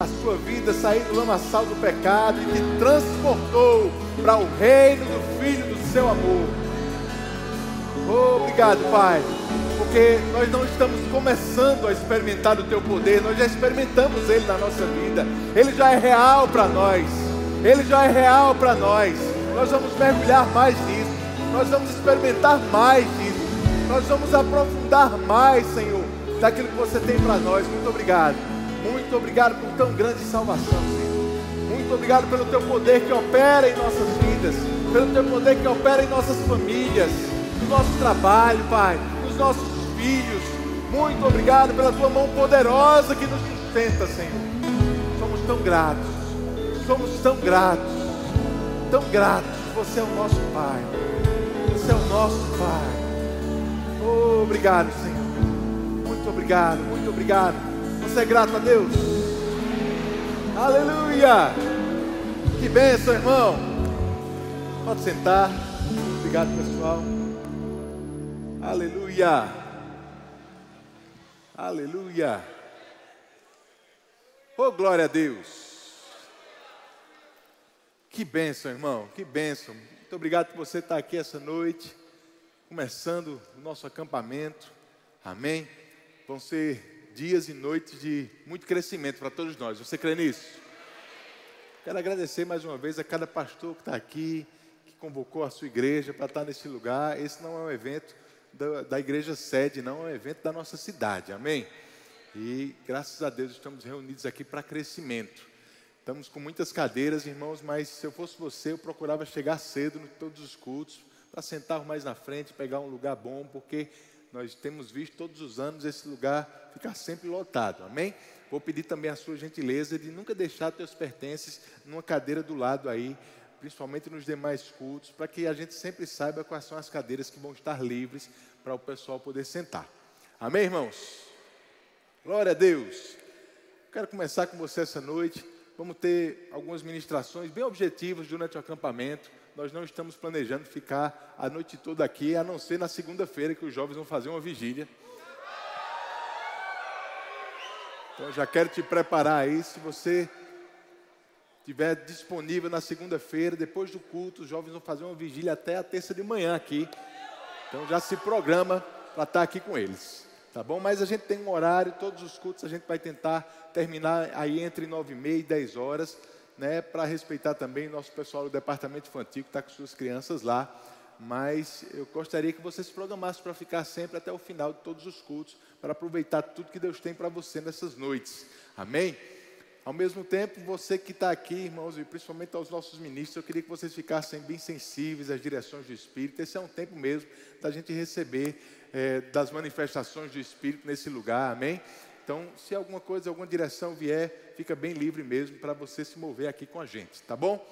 a sua vida sair do lamaçal do pecado e te transportou para o reino do Filho do seu amor. Obrigado, Pai, porque nós não estamos começando a experimentar o teu poder, nós já experimentamos ele na nossa vida. Ele já é real para nós. Ele já é real para nós. Nós vamos mergulhar mais nisso. Nós vamos experimentar mais disso. Nós vamos aprofundar mais, Senhor, daquilo que você tem para nós. Muito obrigado. Muito obrigado por tão grande salvação, Senhor. Muito obrigado pelo teu poder que opera em nossas vidas, pelo teu poder que opera em nossas famílias, no nosso trabalho, Pai, nos nossos filhos. Muito obrigado pela tua mão poderosa que nos sustenta, Senhor. Somos tão gratos, somos tão gratos, tão gratos. Você é o nosso Pai, você é o nosso Pai. Obrigado, Senhor. Muito obrigado, muito obrigado. Você é grato a Deus? Aleluia! Que bênção, irmão. Pode sentar. Obrigado, pessoal. Aleluia. Aleluia. Oh, glória a Deus. Que bênção, irmão. Que bênção. Muito obrigado por você estar aqui essa noite, começando o nosso acampamento. Amém. Vão ser dias e noites de muito crescimento para todos nós. Você crê nisso? Quero agradecer mais uma vez a cada pastor que está aqui, que convocou a sua igreja para estar nesse lugar. Esse não é um evento da, da igreja sede, não é um evento da nossa cidade. Amém? E graças a Deus estamos reunidos aqui para crescimento. Estamos com muitas cadeiras, irmãos, mas se eu fosse você, eu procurava chegar cedo em todos os cultos, para sentar mais na frente, pegar um lugar bom, porque nós temos visto todos os anos esse lugar ficar sempre lotado, amém? Vou pedir também a sua gentileza de nunca deixar teus pertences numa cadeira do lado aí, principalmente nos demais cultos, para que a gente sempre saiba quais são as cadeiras que vão estar livres para o pessoal poder sentar. Amém, irmãos? Glória a Deus. Quero começar com você essa noite. Vamos ter algumas ministrações bem objetivas durante o acampamento nós não estamos planejando ficar a noite toda aqui, a não ser na segunda-feira que os jovens vão fazer uma vigília. Então já quero te preparar aí, se você estiver disponível na segunda-feira, depois do culto, os jovens vão fazer uma vigília até a terça de manhã aqui. Então já se programa para estar aqui com eles. Tá bom? Mas a gente tem um horário, todos os cultos a gente vai tentar terminar aí entre nove e meia e dez horas né, para respeitar também nosso pessoal do departamento infantil que está com suas crianças lá. Mas eu gostaria que você se programasse para ficar sempre até o final de todos os cultos, para aproveitar tudo que Deus tem para você nessas noites. Amém? Ao mesmo tempo, você que está aqui, irmãos, e principalmente aos nossos ministros, eu queria que vocês ficassem bem sensíveis às direções do Espírito. Esse é um tempo mesmo da gente receber é, das manifestações do Espírito nesse lugar, amém? Então, se alguma coisa, alguma direção vier, fica bem livre mesmo para você se mover aqui com a gente, tá bom?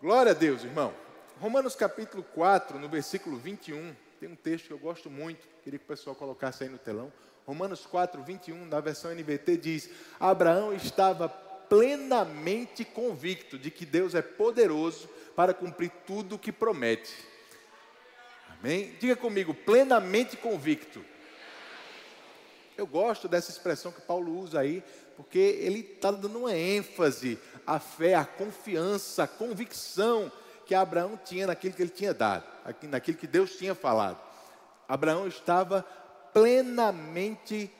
Glória a Deus, irmão. Romanos capítulo 4, no versículo 21, tem um texto que eu gosto muito, queria que o pessoal colocasse aí no telão. Romanos 4, 21, na versão NVT, diz: Abraão estava plenamente convicto de que Deus é poderoso para cumprir tudo o que promete. Amém? Diga comigo, plenamente convicto. Eu gosto dessa expressão que Paulo usa aí, porque ele está dando uma ênfase à fé, à confiança, à convicção que Abraão tinha naquilo que ele tinha dado, naquilo que Deus tinha falado. Abraão estava plenamente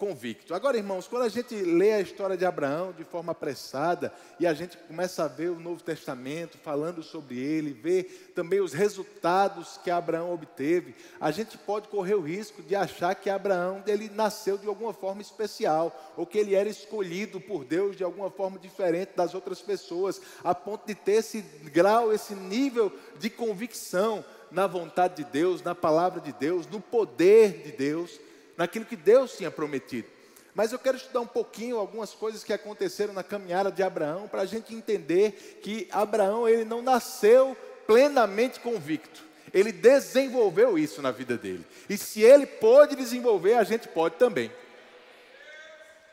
convicto. Agora, irmãos, quando a gente lê a história de Abraão de forma apressada e a gente começa a ver o Novo Testamento falando sobre ele, ver também os resultados que Abraão obteve, a gente pode correr o risco de achar que Abraão ele nasceu de alguma forma especial ou que ele era escolhido por Deus de alguma forma diferente das outras pessoas, a ponto de ter esse grau, esse nível de convicção na vontade de Deus, na palavra de Deus, no poder de Deus naquilo que Deus tinha prometido. Mas eu quero estudar um pouquinho algumas coisas que aconteceram na caminhada de Abraão para a gente entender que Abraão ele não nasceu plenamente convicto. Ele desenvolveu isso na vida dele. E se ele pôde desenvolver, a gente pode também.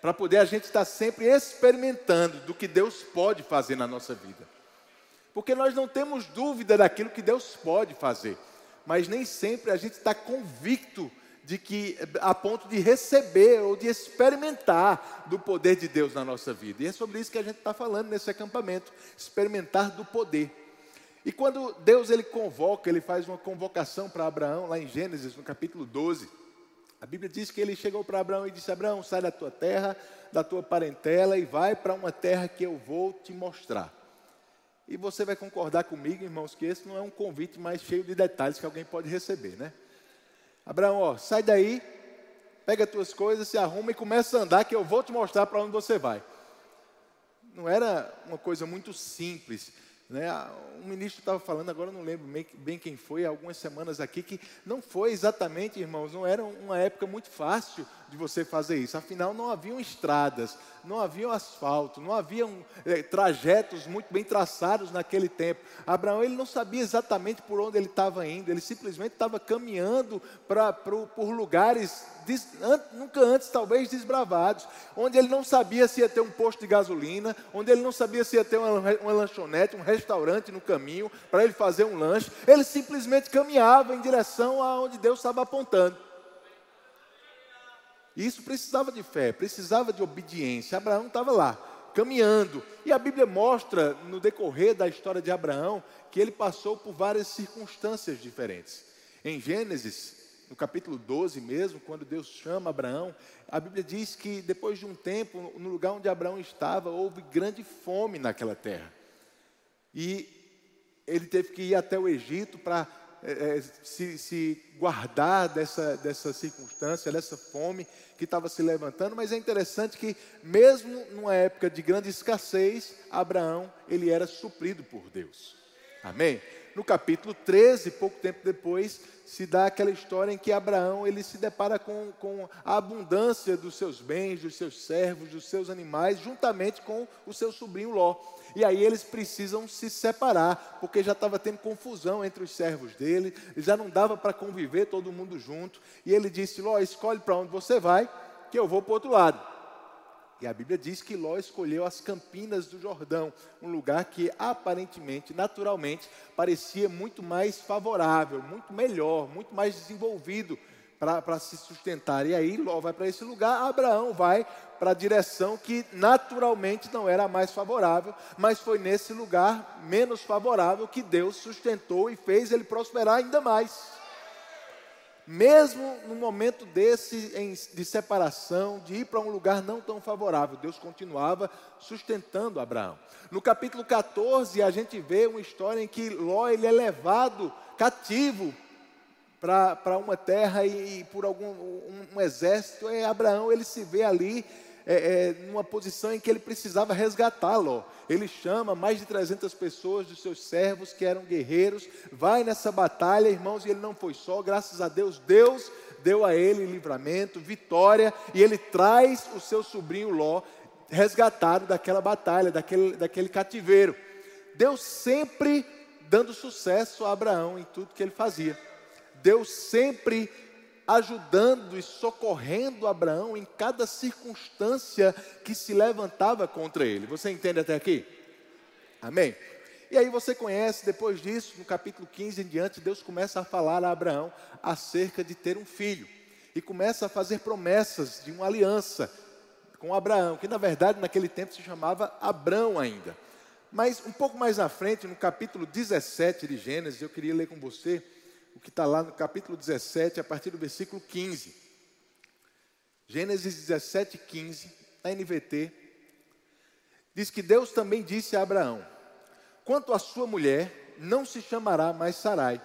Para poder a gente estar sempre experimentando do que Deus pode fazer na nossa vida. Porque nós não temos dúvida daquilo que Deus pode fazer, mas nem sempre a gente está convicto de que a ponto de receber ou de experimentar do poder de Deus na nossa vida. E é sobre isso que a gente está falando nesse acampamento, experimentar do poder. E quando Deus ele convoca, ele faz uma convocação para Abraão, lá em Gênesis, no capítulo 12, a Bíblia diz que ele chegou para Abraão e disse: Abraão, sai da tua terra, da tua parentela e vai para uma terra que eu vou te mostrar. E você vai concordar comigo, irmãos, que esse não é um convite mais cheio de detalhes que alguém pode receber, né? Abraão, ó, sai daí, pega as tuas coisas, se arruma e começa a andar, que eu vou te mostrar para onde você vai. Não era uma coisa muito simples. Né? Um ministro estava falando, agora não lembro bem quem foi, algumas semanas aqui, que não foi exatamente, irmãos, não era uma época muito fácil de você fazer isso. Afinal, não haviam estradas, não havia asfalto, não haviam é, trajetos muito bem traçados naquele tempo. Abraão ele não sabia exatamente por onde ele estava indo, ele simplesmente estava caminhando pra, por, por lugares des, an, nunca antes talvez desbravados, onde ele não sabia se ia ter um posto de gasolina, onde ele não sabia se ia ter uma, uma lanchonete, um restaurante no caminho para ele fazer um lanche. Ele simplesmente caminhava em direção aonde Deus estava apontando. E isso precisava de fé, precisava de obediência. Abraão estava lá, caminhando. E a Bíblia mostra, no decorrer da história de Abraão, que ele passou por várias circunstâncias diferentes. Em Gênesis, no capítulo 12 mesmo, quando Deus chama Abraão, a Bíblia diz que depois de um tempo, no lugar onde Abraão estava, houve grande fome naquela terra. E ele teve que ir até o Egito para é, é, se, se, guardar dessa, dessa circunstância, dessa fome que estava se levantando, mas é interessante que, mesmo numa época de grande escassez, Abraão ele era suprido por Deus. Amém? No capítulo 13, pouco tempo depois, se dá aquela história em que Abraão ele se depara com, com a abundância dos seus bens, dos seus servos, dos seus animais, juntamente com o seu sobrinho Ló. E aí eles precisam se separar, porque já estava tendo confusão entre os servos dele, já não dava para conviver todo mundo junto. E ele disse: Ló, escolhe para onde você vai, que eu vou para o outro lado. E a Bíblia diz que Ló escolheu as campinas do Jordão, um lugar que aparentemente, naturalmente, parecia muito mais favorável, muito melhor, muito mais desenvolvido para se sustentar. E aí Ló vai para esse lugar, Abraão vai para a direção que naturalmente não era a mais favorável, mas foi nesse lugar menos favorável que Deus sustentou e fez ele prosperar ainda mais. Mesmo no momento desse de separação, de ir para um lugar não tão favorável, Deus continuava sustentando Abraão. No capítulo 14, a gente vê uma história em que Ló ele é levado cativo para uma terra e, e por algum um, um, exército, e Abraão ele se vê ali é, é, numa posição em que ele precisava resgatá-lo. Ele chama mais de 300 pessoas dos seus servos que eram guerreiros, vai nessa batalha, irmãos, e ele não foi só, graças a Deus, Deus deu a ele livramento, vitória, e ele traz o seu sobrinho Ló resgatado daquela batalha, daquele, daquele cativeiro. Deus sempre dando sucesso a Abraão em tudo que ele fazia. Deus sempre ajudando e socorrendo Abraão em cada circunstância que se levantava contra ele. Você entende até aqui? Amém? E aí você conhece, depois disso, no capítulo 15 em diante, Deus começa a falar a Abraão acerca de ter um filho. E começa a fazer promessas de uma aliança com Abraão, que na verdade naquele tempo se chamava Abrão ainda. Mas um pouco mais à frente, no capítulo 17 de Gênesis, eu queria ler com você o que está lá no capítulo 17, a partir do versículo 15. Gênesis 17, 15, na NVT, diz que Deus também disse a Abraão: Quanto à sua mulher, não se chamará mais Sarai.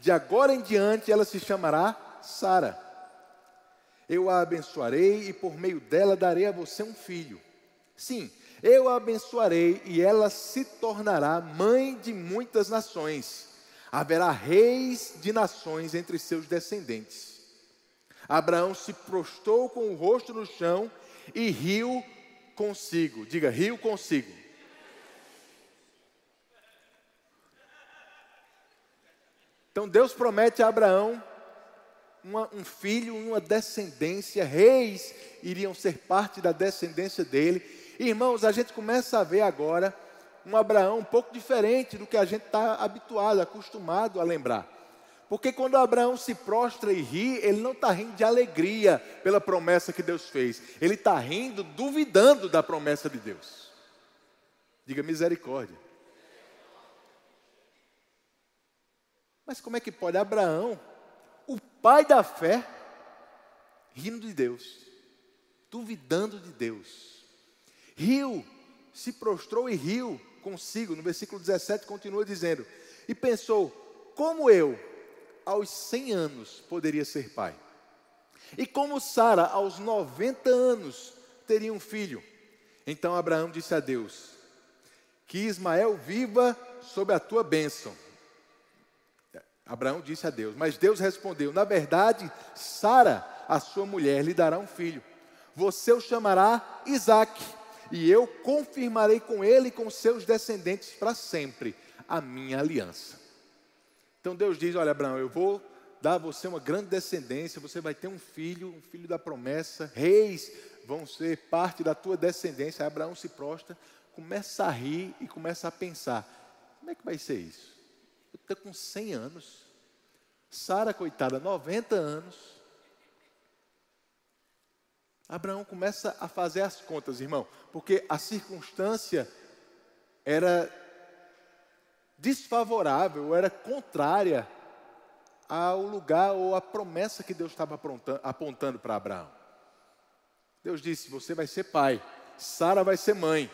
De agora em diante ela se chamará Sara. Eu a abençoarei e por meio dela darei a você um filho. Sim, eu a abençoarei e ela se tornará mãe de muitas nações haverá reis de nações entre seus descendentes. Abraão se prostrou com o rosto no chão e riu consigo. Diga, riu consigo. Então Deus promete a Abraão uma, um filho, uma descendência, reis iriam ser parte da descendência dele. Irmãos, a gente começa a ver agora um Abraão um pouco diferente do que a gente está habituado, acostumado a lembrar. Porque quando Abraão se prostra e ri, ele não está rindo de alegria pela promessa que Deus fez, ele está rindo duvidando da promessa de Deus. Diga misericórdia. Mas como é que pode Abraão, o pai da fé, rindo de Deus, duvidando de Deus? Riu, se prostrou e riu consigo. No versículo 17 continua dizendo: E pensou, como eu, aos 100 anos, poderia ser pai? E como Sara, aos 90 anos, teria um filho? Então Abraão disse a Deus: Que Ismael viva sob a tua bênção. Abraão disse a Deus, mas Deus respondeu: Na verdade, Sara, a sua mulher, lhe dará um filho. Você o chamará Isaque, e eu confirmarei com ele e com seus descendentes para sempre a minha aliança. Então Deus diz: Olha, Abraão, eu vou dar a você uma grande descendência, você vai ter um filho, um filho da promessa, reis vão ser parte da tua descendência. Aí Abraão se prostra, começa a rir e começa a pensar: como é que vai ser isso? Eu estou com 100 anos. Sara, coitada, 90 anos. Abraão começa a fazer as contas, irmão, porque a circunstância era desfavorável, era contrária ao lugar ou à promessa que Deus estava apontando para Abraão. Deus disse: Você vai ser pai, Sara vai ser mãe.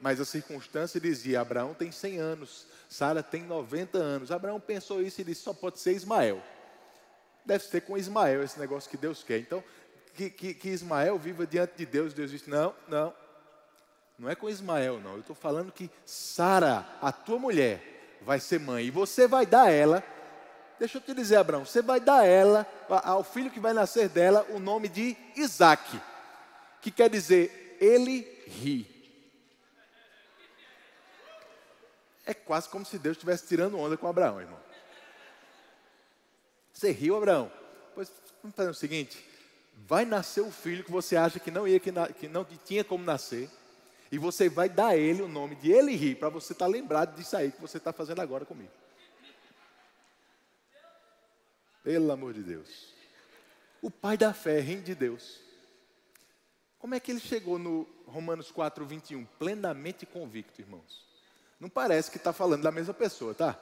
Mas a circunstância dizia: Abraão tem 100 anos, Sara tem 90 anos. Abraão pensou isso e disse: só pode ser Ismael. Deve ser com Ismael esse negócio que Deus quer. Então, que, que, que Ismael viva diante de Deus. Deus disse: não, não, não é com Ismael, não. Eu estou falando que Sara, a tua mulher, vai ser mãe e você vai dar ela. Deixa eu te dizer, Abraão, você vai dar ela, ao filho que vai nascer dela, o nome de Isaac, que quer dizer ele ri. É quase como se Deus estivesse tirando onda com Abraão, irmão. Você riu, Abraão? Pois vamos fazer o seguinte: vai nascer o filho que você acha que não ia, que, na, que não que tinha como nascer, e você vai dar a ele o nome de ele para você estar tá lembrado disso aí que você está fazendo agora comigo. Pelo amor de Deus. O pai da fé rindo de Deus. Como é que ele chegou no Romanos 4, 21? Plenamente convicto, irmãos. Não parece que está falando da mesma pessoa, tá?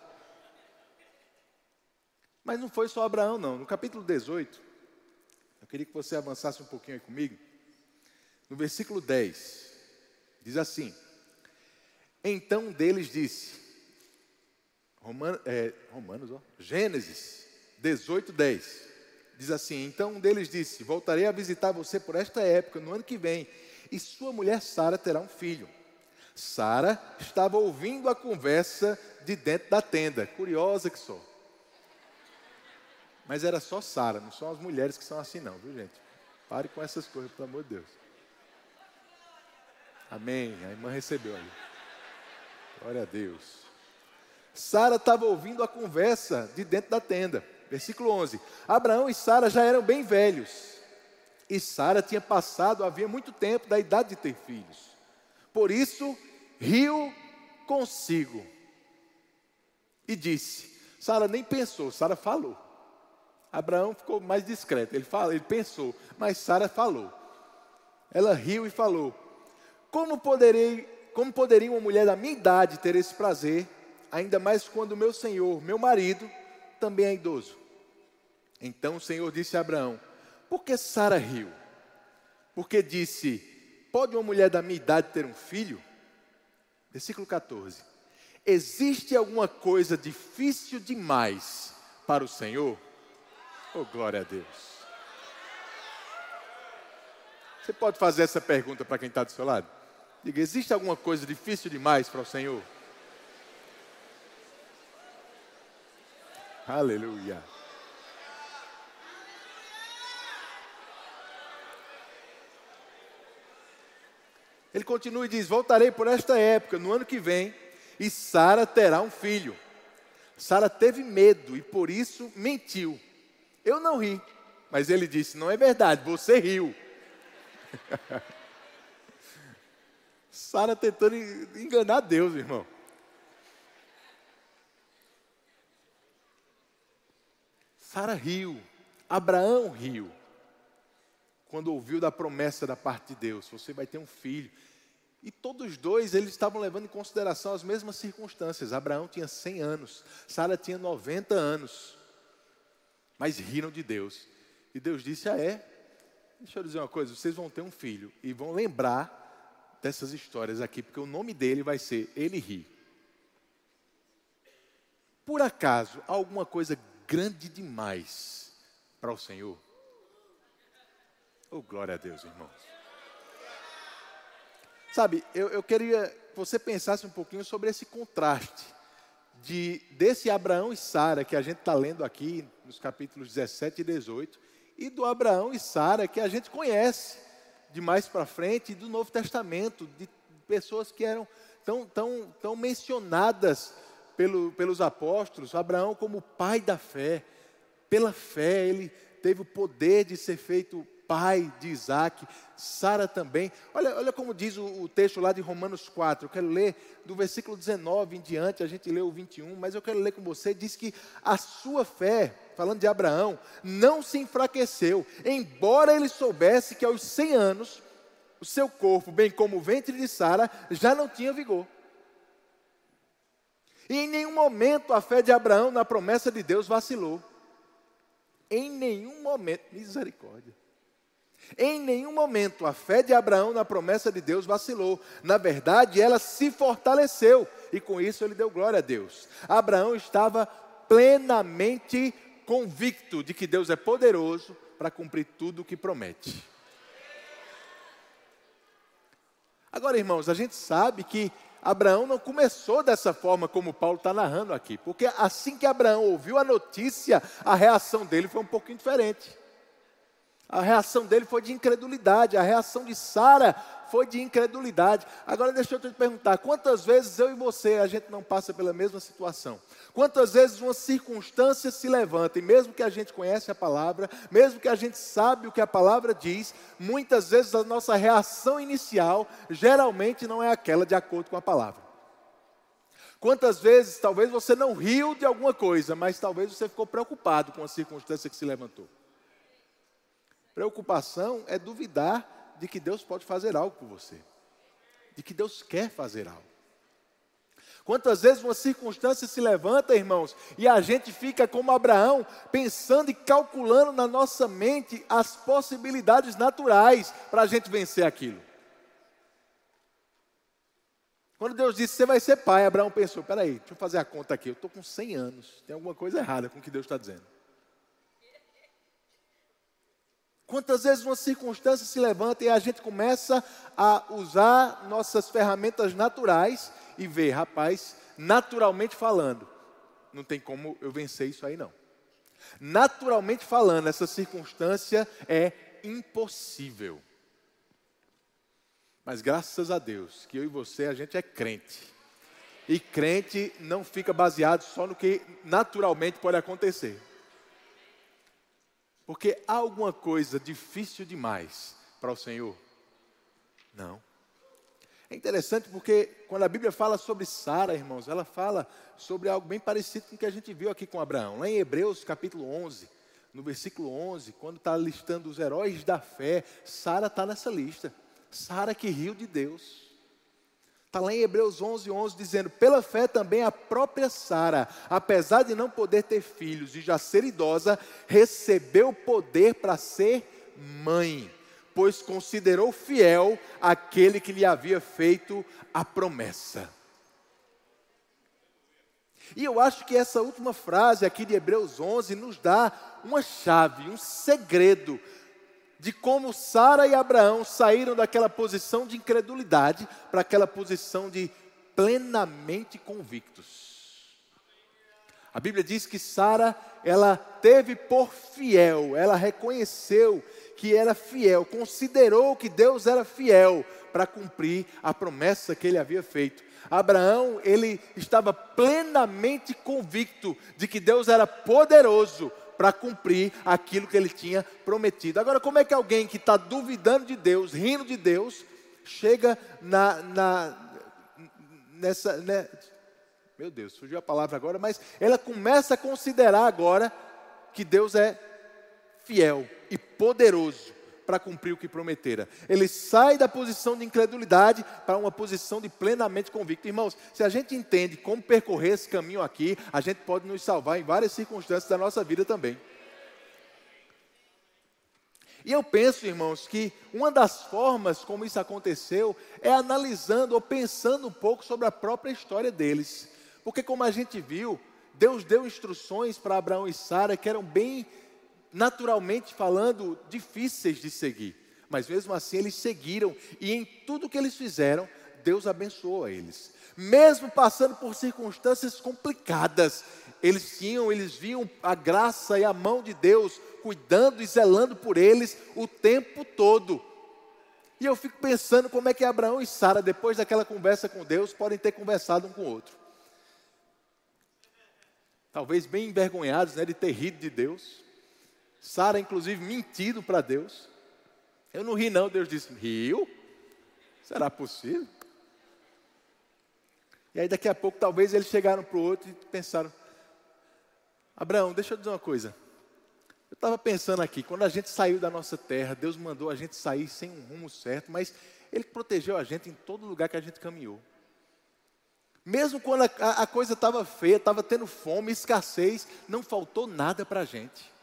Mas não foi só Abraão, não. No capítulo 18, eu queria que você avançasse um pouquinho aí comigo. No versículo 10, diz assim: Então um deles disse, é, Romanos, ó, Gênesis 18, 10, diz assim: Então um deles disse: Voltarei a visitar você por esta época, no ano que vem, e sua mulher Sara terá um filho. Sara estava ouvindo a conversa de dentro da tenda. Curiosa que sou. Mas era só Sara, não são as mulheres que são assim, não, viu, gente? Pare com essas coisas, pelo amor de Deus. Amém. A irmã recebeu ali. Glória a Deus. Sara estava ouvindo a conversa de dentro da tenda. Versículo 11. Abraão e Sara já eram bem velhos. E Sara tinha passado havia muito tempo da idade de ter filhos. Por isso, riu consigo e disse: Sara nem pensou, Sara falou. Abraão ficou mais discreto, ele, falou, ele pensou, mas Sara falou. Ela riu e falou: Como poderei, como poderia uma mulher da minha idade ter esse prazer, ainda mais quando meu senhor, meu marido, também é idoso? Então o Senhor disse a Abraão: Por que Sara riu? Porque disse: Pode uma mulher da minha idade ter um filho? Versículo 14. Existe alguma coisa difícil demais para o Senhor? Oh, glória a Deus. Você pode fazer essa pergunta para quem está do seu lado? Diga: existe alguma coisa difícil demais para o Senhor? Aleluia. Ele continua e diz: Voltarei por esta época, no ano que vem, e Sara terá um filho. Sara teve medo e por isso mentiu. Eu não ri, mas ele disse: Não é verdade, você riu. Sara tentando enganar Deus, irmão. Sara riu, Abraão riu, quando ouviu da promessa da parte de Deus: você vai ter um filho. E todos dois, eles estavam levando em consideração as mesmas circunstâncias. Abraão tinha 100 anos, Sara tinha 90 anos. Mas riram de Deus. E Deus disse: Ah, é? Deixa eu dizer uma coisa: vocês vão ter um filho e vão lembrar dessas histórias aqui, porque o nome dele vai ser Ele ri. Por acaso, alguma coisa grande demais para o Senhor? Oh, glória a Deus, irmãos. Sabe, eu, eu queria que você pensasse um pouquinho sobre esse contraste de desse Abraão e Sara que a gente está lendo aqui nos capítulos 17 e 18 e do Abraão e Sara que a gente conhece de mais para frente do Novo Testamento, de pessoas que eram tão, tão, tão mencionadas pelo, pelos apóstolos. Abraão como pai da fé, pela fé ele teve o poder de ser feito pai de Isaac, Sara também. Olha, olha como diz o, o, texto lá de Romanos 4. Eu quero ler do versículo 19 em diante, a gente leu o 21, mas eu quero ler com você. Diz que a sua fé, falando de Abraão, não se enfraqueceu, embora ele soubesse que aos 100 anos o seu corpo, bem como o ventre de Sara, já não tinha vigor. E em nenhum momento a fé de Abraão na promessa de Deus vacilou. Em nenhum momento, misericórdia. Em nenhum momento a fé de Abraão na promessa de Deus vacilou. Na verdade, ela se fortaleceu e com isso ele deu glória a Deus. Abraão estava plenamente convicto de que Deus é poderoso para cumprir tudo o que promete. Agora, irmãos, a gente sabe que Abraão não começou dessa forma como Paulo está narrando aqui, porque assim que Abraão ouviu a notícia, a reação dele foi um pouquinho diferente. A reação dele foi de incredulidade, a reação de Sara foi de incredulidade. Agora deixa eu te perguntar, quantas vezes eu e você a gente não passa pela mesma situação? Quantas vezes uma circunstância se levanta e mesmo que a gente conhece a palavra, mesmo que a gente sabe o que a palavra diz, muitas vezes a nossa reação inicial geralmente não é aquela de acordo com a palavra. Quantas vezes talvez você não riu de alguma coisa, mas talvez você ficou preocupado com a circunstância que se levantou. Preocupação é duvidar de que Deus pode fazer algo por você, de que Deus quer fazer algo. Quantas vezes uma circunstância se levanta, irmãos, e a gente fica como Abraão, pensando e calculando na nossa mente as possibilidades naturais para a gente vencer aquilo. Quando Deus disse, você vai ser pai, Abraão pensou, peraí, deixa eu fazer a conta aqui, eu estou com 100 anos, tem alguma coisa errada com o que Deus está dizendo. Quantas vezes uma circunstância se levanta e a gente começa a usar nossas ferramentas naturais e ver, rapaz, naturalmente falando, não tem como eu vencer isso aí não. Naturalmente falando, essa circunstância é impossível. Mas graças a Deus que eu e você a gente é crente. E crente não fica baseado só no que naturalmente pode acontecer. Porque há alguma coisa difícil demais para o Senhor? Não. É interessante porque quando a Bíblia fala sobre Sara, irmãos, ela fala sobre algo bem parecido com o que a gente viu aqui com Abraão. Lá em Hebreus capítulo 11, no versículo 11, quando está listando os heróis da fé, Sara está nessa lista. Sara que riu de Deus. Está lá em Hebreus 11, 11, dizendo: Pela fé também a própria Sara, apesar de não poder ter filhos e já ser idosa, recebeu poder para ser mãe, pois considerou fiel aquele que lhe havia feito a promessa. E eu acho que essa última frase aqui de Hebreus 11 nos dá uma chave, um segredo de como Sara e Abraão saíram daquela posição de incredulidade para aquela posição de plenamente convictos. A Bíblia diz que Sara, ela teve por fiel, ela reconheceu que era fiel, considerou que Deus era fiel para cumprir a promessa que ele havia feito. Abraão, ele estava plenamente convicto de que Deus era poderoso para cumprir aquilo que ele tinha prometido. Agora, como é que alguém que está duvidando de Deus, rindo de Deus, chega na, na nessa, né? meu Deus, surgiu a palavra agora, mas ela começa a considerar agora que Deus é fiel e poderoso para cumprir o que prometera. Ele sai da posição de incredulidade para uma posição de plenamente convicto. Irmãos, se a gente entende como percorrer esse caminho aqui, a gente pode nos salvar em várias circunstâncias da nossa vida também. E eu penso, irmãos, que uma das formas como isso aconteceu é analisando ou pensando um pouco sobre a própria história deles. Porque, como a gente viu, Deus deu instruções para Abraão e Sara que eram bem, naturalmente falando, difíceis de seguir. Mas mesmo assim eles seguiram, e em tudo que eles fizeram, Deus abençoou eles. Mesmo passando por circunstâncias complicadas, eles tinham, eles viam a graça e a mão de Deus cuidando e zelando por eles o tempo todo. E eu fico pensando como é que Abraão e Sara, depois daquela conversa com Deus, podem ter conversado um com o outro. Talvez bem envergonhados né, de ter rido de Deus. Sara, inclusive, mentido para Deus. Eu não ri, não. Deus disse: Riu? Será possível? E aí, daqui a pouco, talvez eles chegaram para o outro e pensaram: Abraão, deixa eu dizer uma coisa. Eu estava pensando aqui, quando a gente saiu da nossa terra, Deus mandou a gente sair sem um rumo certo, mas Ele protegeu a gente em todo lugar que a gente caminhou. Mesmo quando a, a coisa estava feia, estava tendo fome, escassez, não faltou nada para a gente.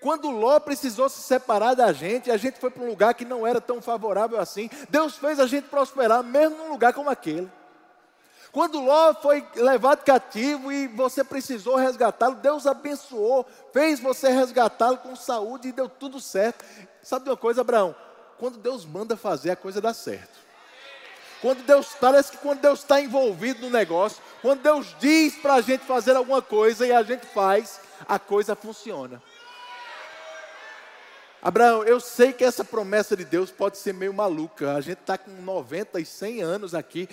Quando Ló precisou se separar da gente, a gente foi para um lugar que não era tão favorável assim. Deus fez a gente prosperar, mesmo num lugar como aquele. Quando Ló foi levado cativo e você precisou resgatá-lo, Deus abençoou, fez você resgatá-lo com saúde e deu tudo certo. Sabe de uma coisa, Abraão? Quando Deus manda fazer, a coisa dá certo. Quando Deus, parece que quando Deus está envolvido no negócio, quando Deus diz para a gente fazer alguma coisa e a gente faz, a coisa funciona. Abraão, eu sei que essa promessa de Deus pode ser meio maluca. A gente está com 90 e 100 anos aqui.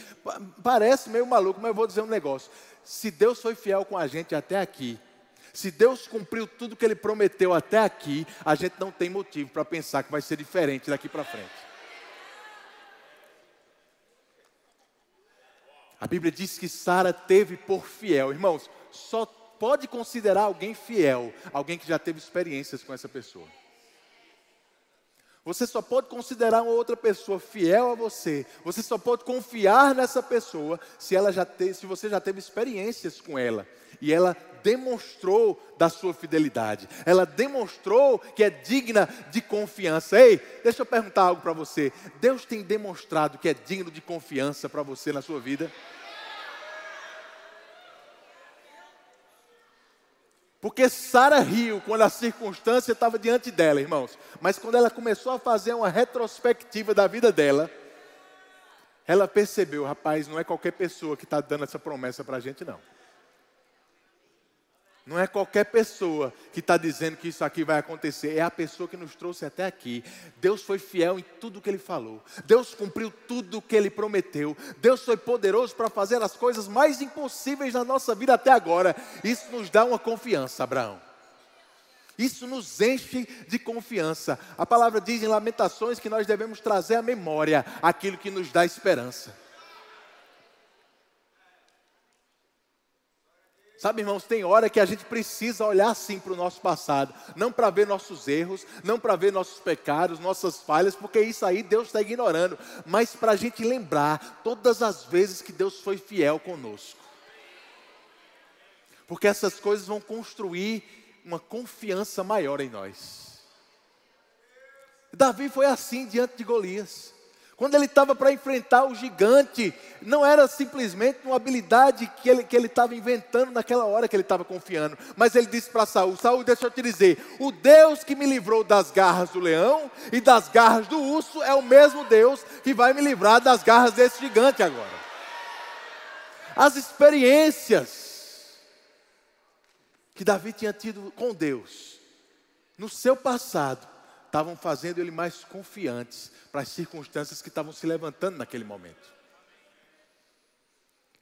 Parece meio maluco, mas eu vou dizer um negócio. Se Deus foi fiel com a gente até aqui, se Deus cumpriu tudo que Ele prometeu até aqui, a gente não tem motivo para pensar que vai ser diferente daqui para frente. A Bíblia diz que Sara teve por fiel. Irmãos, só pode considerar alguém fiel alguém que já teve experiências com essa pessoa. Você só pode considerar uma outra pessoa fiel a você. Você só pode confiar nessa pessoa se ela já te, se você já teve experiências com ela e ela demonstrou da sua fidelidade. Ela demonstrou que é digna de confiança. Ei, deixa eu perguntar algo para você. Deus tem demonstrado que é digno de confiança para você na sua vida? Porque Sara riu quando a circunstância estava diante dela, irmãos. Mas quando ela começou a fazer uma retrospectiva da vida dela, ela percebeu, rapaz, não é qualquer pessoa que está dando essa promessa para a gente, não. Não é qualquer pessoa que está dizendo que isso aqui vai acontecer, é a pessoa que nos trouxe até aqui. Deus foi fiel em tudo que Ele falou, Deus cumpriu tudo que Ele prometeu, Deus foi poderoso para fazer as coisas mais impossíveis na nossa vida até agora. Isso nos dá uma confiança, Abraão. Isso nos enche de confiança. A palavra diz em Lamentações que nós devemos trazer à memória aquilo que nos dá esperança. Sabe, irmãos, tem hora que a gente precisa olhar assim para o nosso passado, não para ver nossos erros, não para ver nossos pecados, nossas falhas, porque isso aí Deus está ignorando, mas para a gente lembrar todas as vezes que Deus foi fiel conosco. Porque essas coisas vão construir uma confiança maior em nós. Davi foi assim diante de Golias. Quando ele estava para enfrentar o gigante, não era simplesmente uma habilidade que ele que ele estava inventando naquela hora que ele estava confiando, mas ele disse para Saul: Saul, deixa eu te dizer, o Deus que me livrou das garras do leão e das garras do urso é o mesmo Deus que vai me livrar das garras desse gigante agora. As experiências que Davi tinha tido com Deus no seu passado estavam fazendo ele mais confiantes para as circunstâncias que estavam se levantando naquele momento.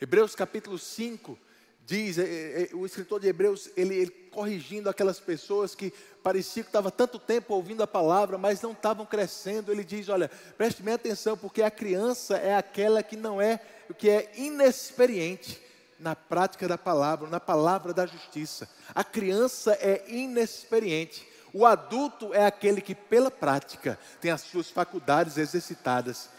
Hebreus capítulo 5 diz, é, é, é, o escritor de Hebreus, ele, ele corrigindo aquelas pessoas que parecia que estava tanto tempo ouvindo a palavra, mas não estavam crescendo, ele diz, olha, preste bem atenção, porque a criança é aquela que não é, que é inexperiente, na prática da palavra, na palavra da justiça. A criança é inexperiente. O adulto é aquele que, pela prática, tem as suas faculdades exercitadas.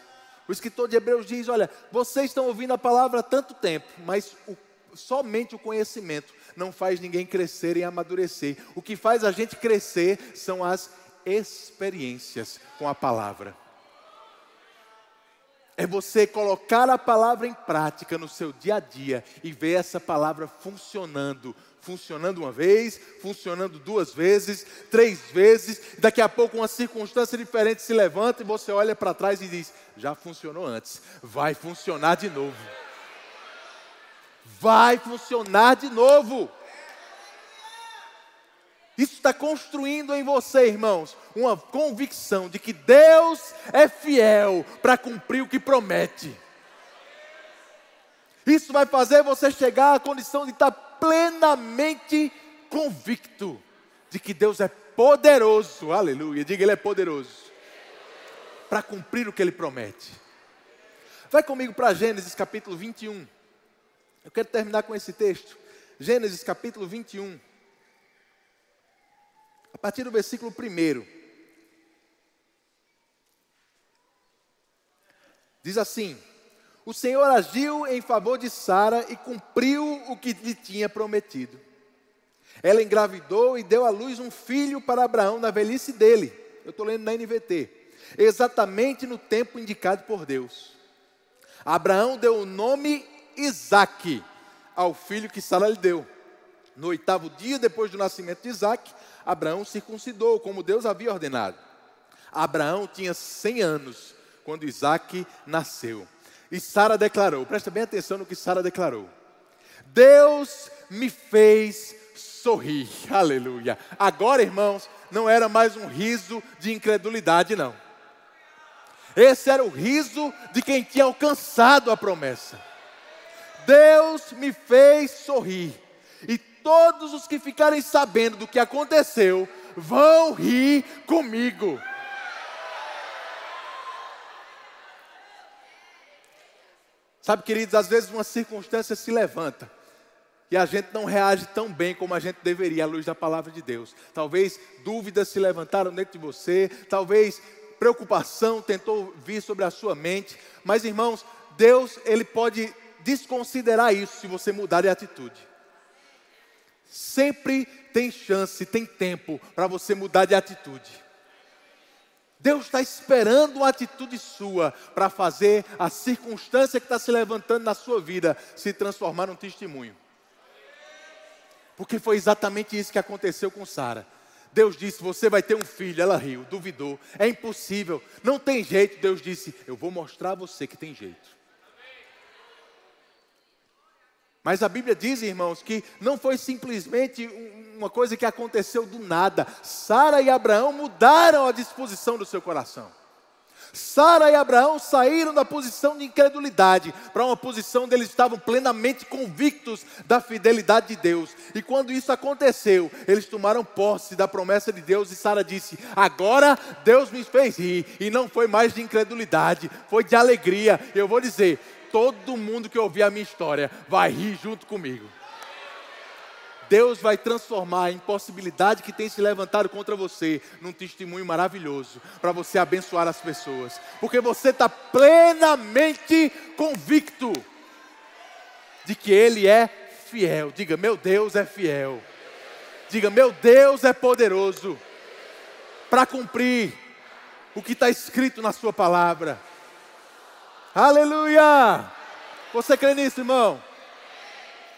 O escritor de Hebreus diz: Olha, vocês estão ouvindo a palavra há tanto tempo, mas o, somente o conhecimento não faz ninguém crescer e amadurecer. O que faz a gente crescer são as experiências com a palavra. É você colocar a palavra em prática no seu dia a dia e ver essa palavra funcionando. Funcionando uma vez, funcionando duas vezes, três vezes. Daqui a pouco uma circunstância diferente se levanta e você olha para trás e diz: já funcionou antes, vai funcionar de novo. Vai funcionar de novo. Isso está construindo em você, irmãos, uma convicção de que Deus é fiel para cumprir o que promete. Isso vai fazer você chegar à condição de estar plenamente convicto de que Deus é poderoso, aleluia, diga Ele é poderoso, para cumprir o que Ele promete. Vai comigo para Gênesis capítulo 21. Eu quero terminar com esse texto. Gênesis capítulo 21 a partir do versículo 1. Diz assim: O Senhor agiu em favor de Sara e cumpriu o que lhe tinha prometido. Ela engravidou e deu à luz um filho para Abraão na velhice dele. Eu estou lendo na NVT. Exatamente no tempo indicado por Deus. Abraão deu o nome Isaque ao filho que Sara lhe deu. No oitavo dia depois do nascimento de Isaque, Abraão circuncidou, como Deus havia ordenado. Abraão tinha 100 anos quando Isaac nasceu. E Sara declarou, presta bem atenção no que Sara declarou: Deus me fez sorrir, aleluia. Agora, irmãos, não era mais um riso de incredulidade, não. Esse era o riso de quem tinha alcançado a promessa. Deus me fez sorrir. E todos os que ficarem sabendo do que aconteceu vão rir comigo. Sabe, queridos, às vezes uma circunstância se levanta e a gente não reage tão bem como a gente deveria à luz da palavra de Deus. Talvez dúvidas se levantaram dentro de você, talvez preocupação tentou vir sobre a sua mente, mas irmãos, Deus, ele pode desconsiderar isso se você mudar de atitude. Sempre tem chance, tem tempo para você mudar de atitude. Deus está esperando uma atitude sua para fazer a circunstância que está se levantando na sua vida se transformar num testemunho. Porque foi exatamente isso que aconteceu com Sara. Deus disse: Você vai ter um filho. Ela riu, duvidou. É impossível, não tem jeito. Deus disse: Eu vou mostrar a você que tem jeito. Mas a Bíblia diz, irmãos, que não foi simplesmente uma coisa que aconteceu do nada. Sara e Abraão mudaram a disposição do seu coração. Sara e Abraão saíram da posição de incredulidade para uma posição onde eles estavam plenamente convictos da fidelidade de Deus. E quando isso aconteceu, eles tomaram posse da promessa de Deus e Sara disse: Agora Deus me fez rir. E não foi mais de incredulidade, foi de alegria. Eu vou dizer: todo mundo que ouvir a minha história vai rir junto comigo. Deus vai transformar a impossibilidade que tem se levantado contra você num testemunho maravilhoso para você abençoar as pessoas, porque você está plenamente convicto de que Ele é fiel. Diga, meu Deus é fiel. Diga, meu Deus é poderoso para cumprir o que está escrito na Sua palavra. Aleluia! Você crê nisso, irmão?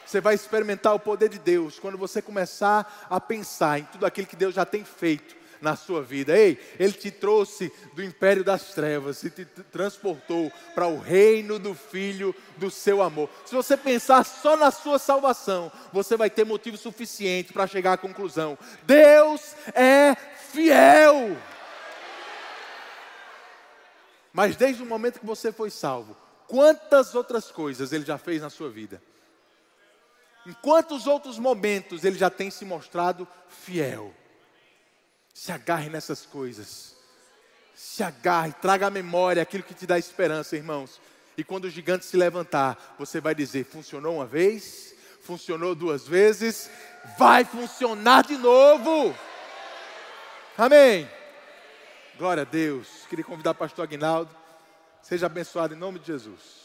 Você vai experimentar o poder de Deus quando você começar a pensar em tudo aquilo que Deus já tem feito na sua vida. Ei, Ele te trouxe do império das trevas e te transportou para o reino do Filho do seu amor. Se você pensar só na sua salvação, você vai ter motivo suficiente para chegar à conclusão: Deus é fiel. Mas desde o momento que você foi salvo, quantas outras coisas ele já fez na sua vida? Em quantos outros momentos ele já tem se mostrado fiel? Se agarre nessas coisas. Se agarre, traga à memória aquilo que te dá esperança, irmãos. E quando o gigante se levantar, você vai dizer: funcionou uma vez, funcionou duas vezes, vai funcionar de novo. Amém. Glória a Deus. Queria convidar o pastor Aguinaldo. Seja abençoado em nome de Jesus.